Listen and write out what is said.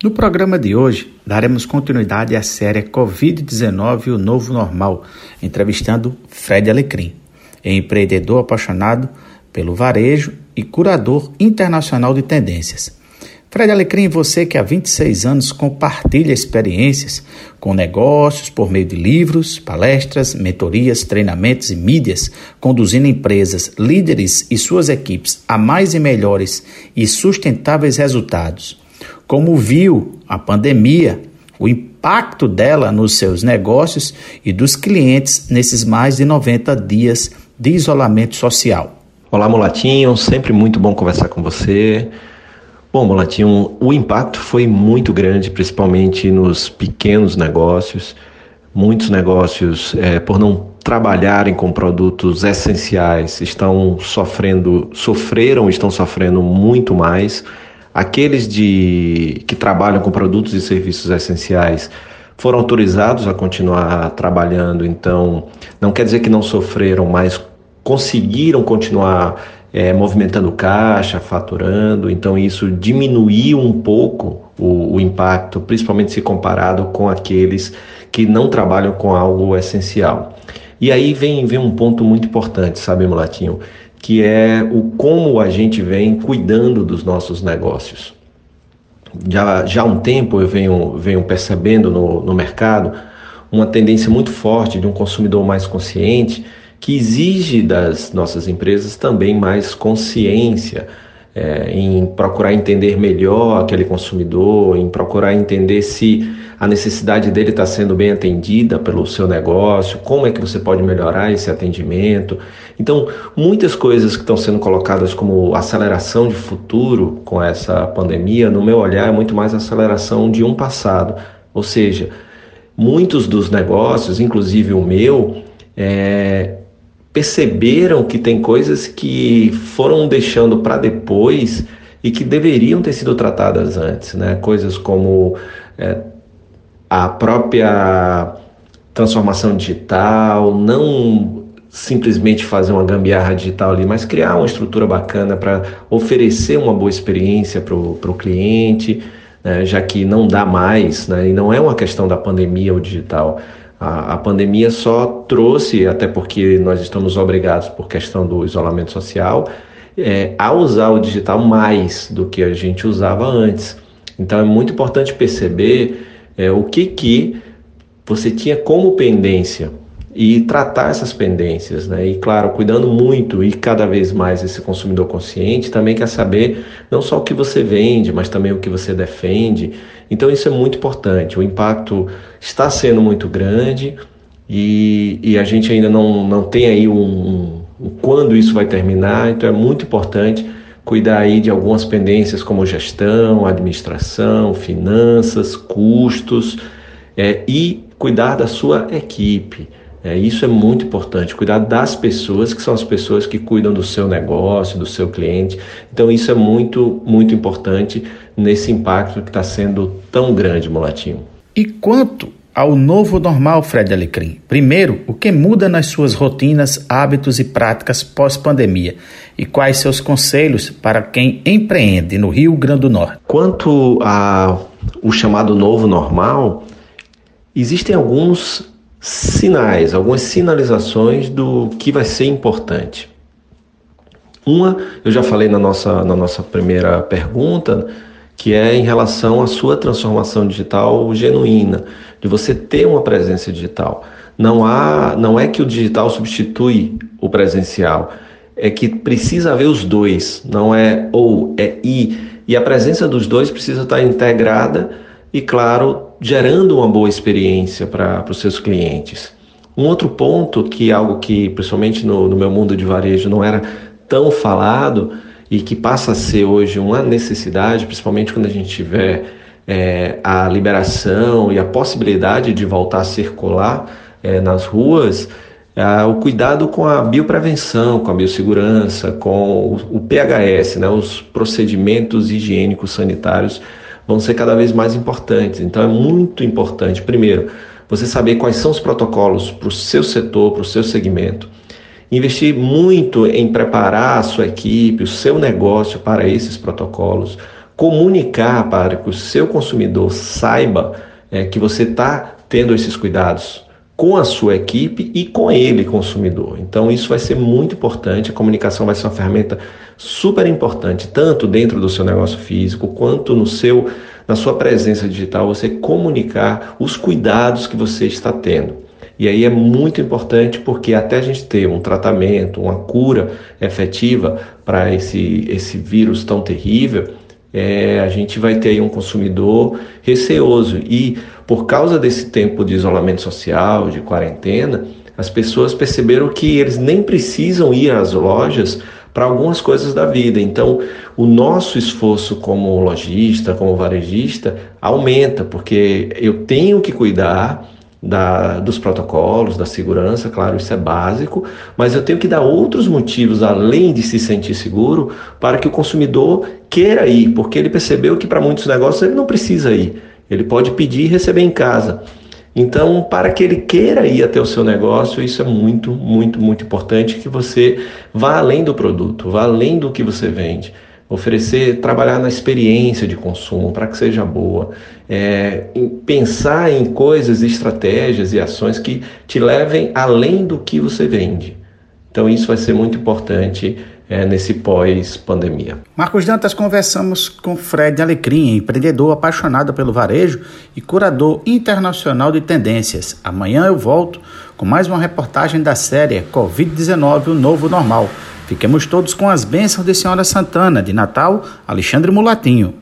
No programa de hoje, daremos continuidade à série Covid-19 e o Novo Normal, entrevistando Fred Alecrim, empreendedor apaixonado pelo varejo e curador internacional de tendências. Fred Alecrim, você que há 26 anos compartilha experiências com negócios por meio de livros, palestras, mentorias, treinamentos e mídias, conduzindo empresas, líderes e suas equipes a mais e melhores e sustentáveis resultados. Como viu a pandemia, o impacto dela nos seus negócios e dos clientes nesses mais de 90 dias de isolamento social. Olá, Mulatinho, sempre muito bom conversar com você. Bom, Molatinho, o impacto foi muito grande, principalmente nos pequenos negócios. Muitos negócios, é, por não trabalharem com produtos essenciais, estão sofrendo, sofreram, estão sofrendo muito mais. Aqueles de, que trabalham com produtos e serviços essenciais foram autorizados a continuar trabalhando, então não quer dizer que não sofreram, mas conseguiram continuar é, movimentando caixa, faturando, então isso diminuiu um pouco o, o, impacto, principalmente se comparado com aqueles que não trabalham com algo essencial. E aí vem, vem um ponto muito importante, sabe, Mulatinho, que é o como a gente vem cuidando dos nossos negócios. Já, já há um tempo eu venho, venho percebendo no, no mercado uma tendência muito forte de um consumidor mais consciente, que exige das nossas empresas também mais consciência é, em procurar entender melhor aquele consumidor, em procurar entender se a necessidade dele está sendo bem atendida pelo seu negócio, como é que você pode melhorar esse atendimento. Então, muitas coisas que estão sendo colocadas como aceleração de futuro com essa pandemia, no meu olhar, é muito mais aceleração de um passado. Ou seja, muitos dos negócios, inclusive o meu, é, perceberam que tem coisas que foram deixando para depois e que deveriam ter sido tratadas antes, né? Coisas como é, a própria transformação digital, não simplesmente fazer uma gambiarra digital ali, mas criar uma estrutura bacana para oferecer uma boa experiência para o cliente, né? já que não dá mais, né? e não é uma questão da pandemia o digital, a, a pandemia só trouxe, até porque nós estamos obrigados por questão do isolamento social, é, a usar o digital mais do que a gente usava antes. Então é muito importante perceber é, o que, que você tinha como pendência e tratar essas pendências, né? E claro, cuidando muito e cada vez mais esse consumidor consciente também quer saber não só o que você vende, mas também o que você defende. Então isso é muito importante. O impacto está sendo muito grande e, e a gente ainda não, não tem aí um, um quando isso vai terminar. Então é muito importante cuidar aí de algumas pendências como gestão, administração, finanças, custos é, e cuidar da sua equipe. É, isso é muito importante, cuidar das pessoas, que são as pessoas que cuidam do seu negócio, do seu cliente. Então, isso é muito, muito importante nesse impacto que está sendo tão grande, Mulatinho. E quanto ao novo normal, Fred Alecrim? Primeiro, o que muda nas suas rotinas, hábitos e práticas pós-pandemia? E quais seus conselhos para quem empreende no Rio Grande do Norte? Quanto ao chamado novo normal, existem alguns sinais, algumas sinalizações do que vai ser importante. Uma, eu já falei na nossa, na nossa primeira pergunta, que é em relação à sua transformação digital genuína, de você ter uma presença digital. Não há, não é que o digital substitui o presencial, é que precisa haver os dois, não é ou, é e. E a presença dos dois precisa estar integrada e, claro, gerando uma boa experiência para os seus clientes. Um outro ponto, que é algo que, principalmente no, no meu mundo de varejo, não era tão falado e que passa a ser hoje uma necessidade, principalmente quando a gente tiver é, a liberação e a possibilidade de voltar a circular é, nas ruas, é, o cuidado com a bioprevenção, com a biossegurança, com o, o PHS, né, os procedimentos higiênicos sanitários vão ser cada vez mais importantes. Então é muito importante, primeiro, você saber quais são os protocolos para o seu setor, para o seu segmento. Investir muito em preparar a sua equipe, o seu negócio para esses protocolos, comunicar para que o seu consumidor saiba é, que você está tendo esses cuidados com a sua equipe e com ele, consumidor. Então, isso vai ser muito importante. A comunicação vai ser uma ferramenta super importante, tanto dentro do seu negócio físico quanto no seu, na sua presença digital, você comunicar os cuidados que você está tendo. E aí é muito importante porque até a gente ter um tratamento, uma cura efetiva para esse, esse vírus tão terrível, é, a gente vai ter aí um consumidor receoso. E por causa desse tempo de isolamento social, de quarentena, as pessoas perceberam que eles nem precisam ir às lojas para algumas coisas da vida. Então, o nosso esforço como lojista, como varejista, aumenta, porque eu tenho que cuidar da, dos protocolos, da segurança, claro, isso é básico, mas eu tenho que dar outros motivos além de se sentir seguro para que o consumidor queira ir, porque ele percebeu que para muitos negócios ele não precisa ir, ele pode pedir e receber em casa. Então, para que ele queira ir até o seu negócio, isso é muito, muito, muito importante que você vá além do produto, vá além do que você vende oferecer, trabalhar na experiência de consumo para que seja boa, é, em pensar em coisas, estratégias e ações que te levem além do que você vende. Então isso vai ser muito importante é, nesse pós-pandemia. Marcos Dantas, conversamos com Fred Alecrim, empreendedor apaixonado pelo varejo e curador internacional de tendências. Amanhã eu volto com mais uma reportagem da série Covid-19, o novo normal Fiquemos todos com as bênçãos de Senhora Santana, de Natal, Alexandre Mulatinho.